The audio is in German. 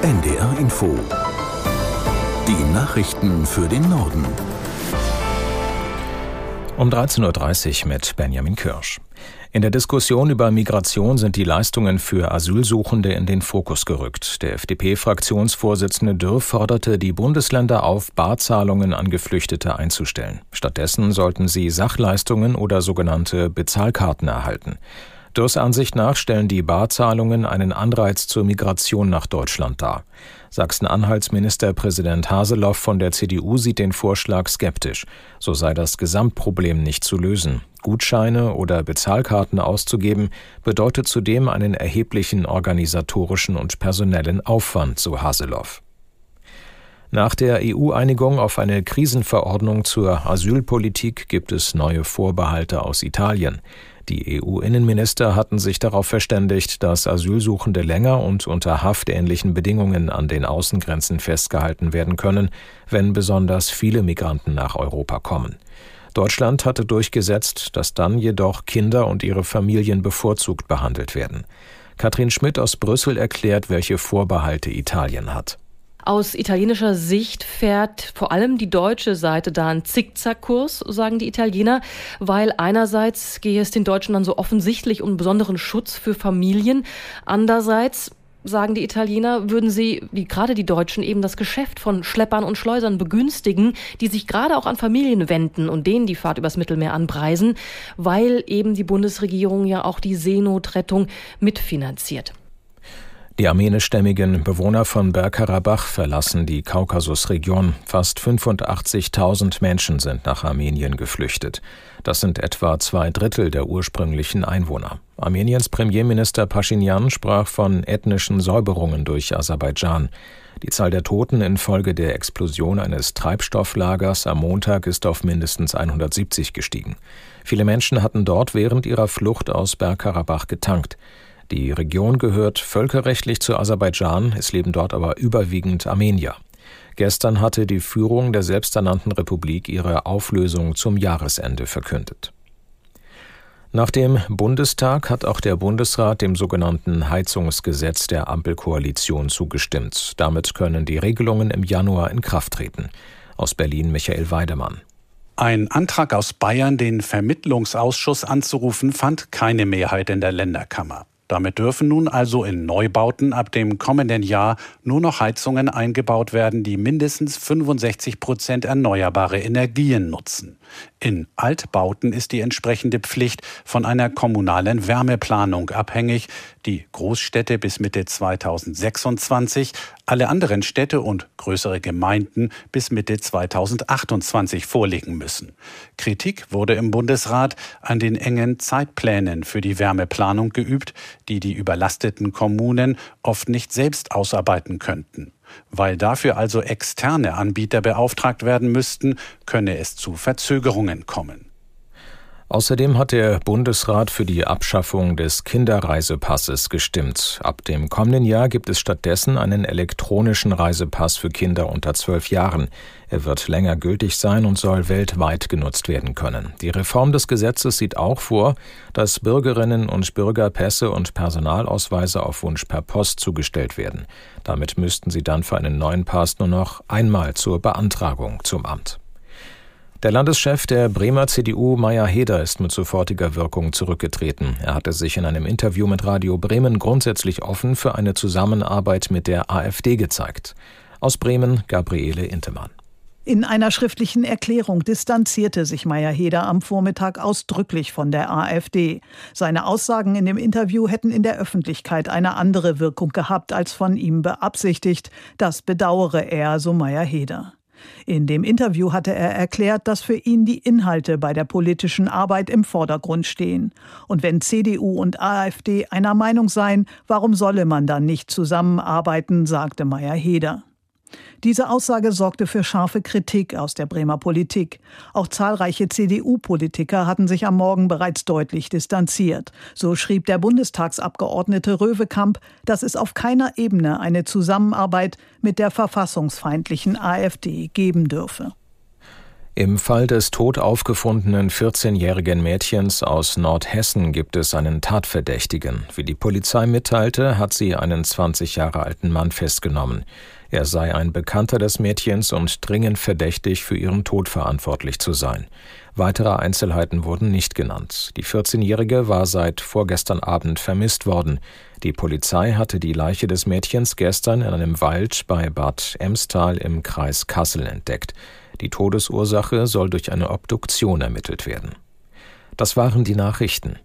NDR Info. Die Nachrichten für den Norden. Um 13.30 Uhr mit Benjamin Kirsch. In der Diskussion über Migration sind die Leistungen für Asylsuchende in den Fokus gerückt. Der FDP-Fraktionsvorsitzende Dürr forderte die Bundesländer auf, Barzahlungen an Geflüchtete einzustellen. Stattdessen sollten sie Sachleistungen oder sogenannte Bezahlkarten erhalten. Dürrs Ansicht nach stellen die Barzahlungen einen Anreiz zur Migration nach Deutschland dar. Sachsen-Anhalts Ministerpräsident Haseloff von der CDU sieht den Vorschlag skeptisch. So sei das Gesamtproblem nicht zu lösen. Gutscheine oder Bezahlkarten auszugeben bedeutet zudem einen erheblichen organisatorischen und personellen Aufwand, so Haseloff. Nach der EU-Einigung auf eine Krisenverordnung zur Asylpolitik gibt es neue Vorbehalte aus Italien. Die EU-Innenminister hatten sich darauf verständigt, dass Asylsuchende länger und unter haftähnlichen Bedingungen an den Außengrenzen festgehalten werden können, wenn besonders viele Migranten nach Europa kommen. Deutschland hatte durchgesetzt, dass dann jedoch Kinder und ihre Familien bevorzugt behandelt werden. Katrin Schmidt aus Brüssel erklärt, welche Vorbehalte Italien hat. Aus italienischer Sicht fährt vor allem die deutsche Seite da einen Zickzackkurs, sagen die Italiener, weil einerseits gehe es den Deutschen dann so offensichtlich um besonderen Schutz für Familien, andererseits sagen die Italiener, würden sie, die, gerade die Deutschen, eben das Geschäft von Schleppern und Schleusern begünstigen, die sich gerade auch an Familien wenden und denen die Fahrt übers Mittelmeer anpreisen, weil eben die Bundesregierung ja auch die Seenotrettung mitfinanziert. Die armenischstämmigen Bewohner von Bergkarabach verlassen die Kaukasusregion. Fast 85.000 Menschen sind nach Armenien geflüchtet. Das sind etwa zwei Drittel der ursprünglichen Einwohner. Armeniens Premierminister Pashinyan sprach von ethnischen Säuberungen durch Aserbaidschan. Die Zahl der Toten infolge der Explosion eines Treibstofflagers am Montag ist auf mindestens 170 gestiegen. Viele Menschen hatten dort während ihrer Flucht aus Bergkarabach getankt. Die Region gehört völkerrechtlich zu Aserbaidschan, es leben dort aber überwiegend Armenier. Gestern hatte die Führung der selbsternannten Republik ihre Auflösung zum Jahresende verkündet. Nach dem Bundestag hat auch der Bundesrat dem sogenannten Heizungsgesetz der Ampelkoalition zugestimmt. Damit können die Regelungen im Januar in Kraft treten. Aus Berlin Michael Weidemann. Ein Antrag aus Bayern, den Vermittlungsausschuss anzurufen, fand keine Mehrheit in der Länderkammer. Damit dürfen nun also in Neubauten ab dem kommenden Jahr nur noch Heizungen eingebaut werden, die mindestens 65 Prozent erneuerbare Energien nutzen. In Altbauten ist die entsprechende Pflicht von einer kommunalen Wärmeplanung abhängig, die Großstädte bis Mitte 2026, alle anderen Städte und größere Gemeinden bis Mitte 2028 vorlegen müssen. Kritik wurde im Bundesrat an den engen Zeitplänen für die Wärmeplanung geübt, die die überlasteten Kommunen oft nicht selbst ausarbeiten könnten. Weil dafür also externe Anbieter beauftragt werden müssten, könne es zu Verzögerungen kommen. Außerdem hat der Bundesrat für die Abschaffung des Kinderreisepasses gestimmt. Ab dem kommenden Jahr gibt es stattdessen einen elektronischen Reisepass für Kinder unter zwölf Jahren. Er wird länger gültig sein und soll weltweit genutzt werden können. Die Reform des Gesetzes sieht auch vor, dass Bürgerinnen und Bürger Pässe und Personalausweise auf Wunsch per Post zugestellt werden. Damit müssten sie dann für einen neuen Pass nur noch einmal zur Beantragung zum Amt. Der Landeschef der Bremer CDU, Meyer Heder, ist mit sofortiger Wirkung zurückgetreten. Er hatte sich in einem Interview mit Radio Bremen grundsätzlich offen für eine Zusammenarbeit mit der AfD gezeigt. Aus Bremen, Gabriele Intemann. In einer schriftlichen Erklärung distanzierte sich Meyer Heder am Vormittag ausdrücklich von der AfD. Seine Aussagen in dem Interview hätten in der Öffentlichkeit eine andere Wirkung gehabt als von ihm beabsichtigt. Das bedauere er, so Meyer Heder. In dem Interview hatte er erklärt, dass für ihn die Inhalte bei der politischen Arbeit im Vordergrund stehen. Und wenn CDU und AfD einer Meinung seien, warum solle man dann nicht zusammenarbeiten, sagte Meyer Heder. Diese Aussage sorgte für scharfe Kritik aus der Bremer Politik. Auch zahlreiche CDU-Politiker hatten sich am Morgen bereits deutlich distanziert. So schrieb der Bundestagsabgeordnete Röwekamp, dass es auf keiner Ebene eine Zusammenarbeit mit der verfassungsfeindlichen AfD geben dürfe. Im Fall des tot aufgefundenen 14-jährigen Mädchens aus Nordhessen gibt es einen Tatverdächtigen. Wie die Polizei mitteilte, hat sie einen 20 Jahre alten Mann festgenommen. Er sei ein Bekannter des Mädchens und dringend verdächtig, für ihren Tod verantwortlich zu sein. Weitere Einzelheiten wurden nicht genannt. Die 14-Jährige war seit vorgestern Abend vermisst worden. Die Polizei hatte die Leiche des Mädchens gestern in einem Wald bei Bad Emstal im Kreis Kassel entdeckt. Die Todesursache soll durch eine Obduktion ermittelt werden. Das waren die Nachrichten.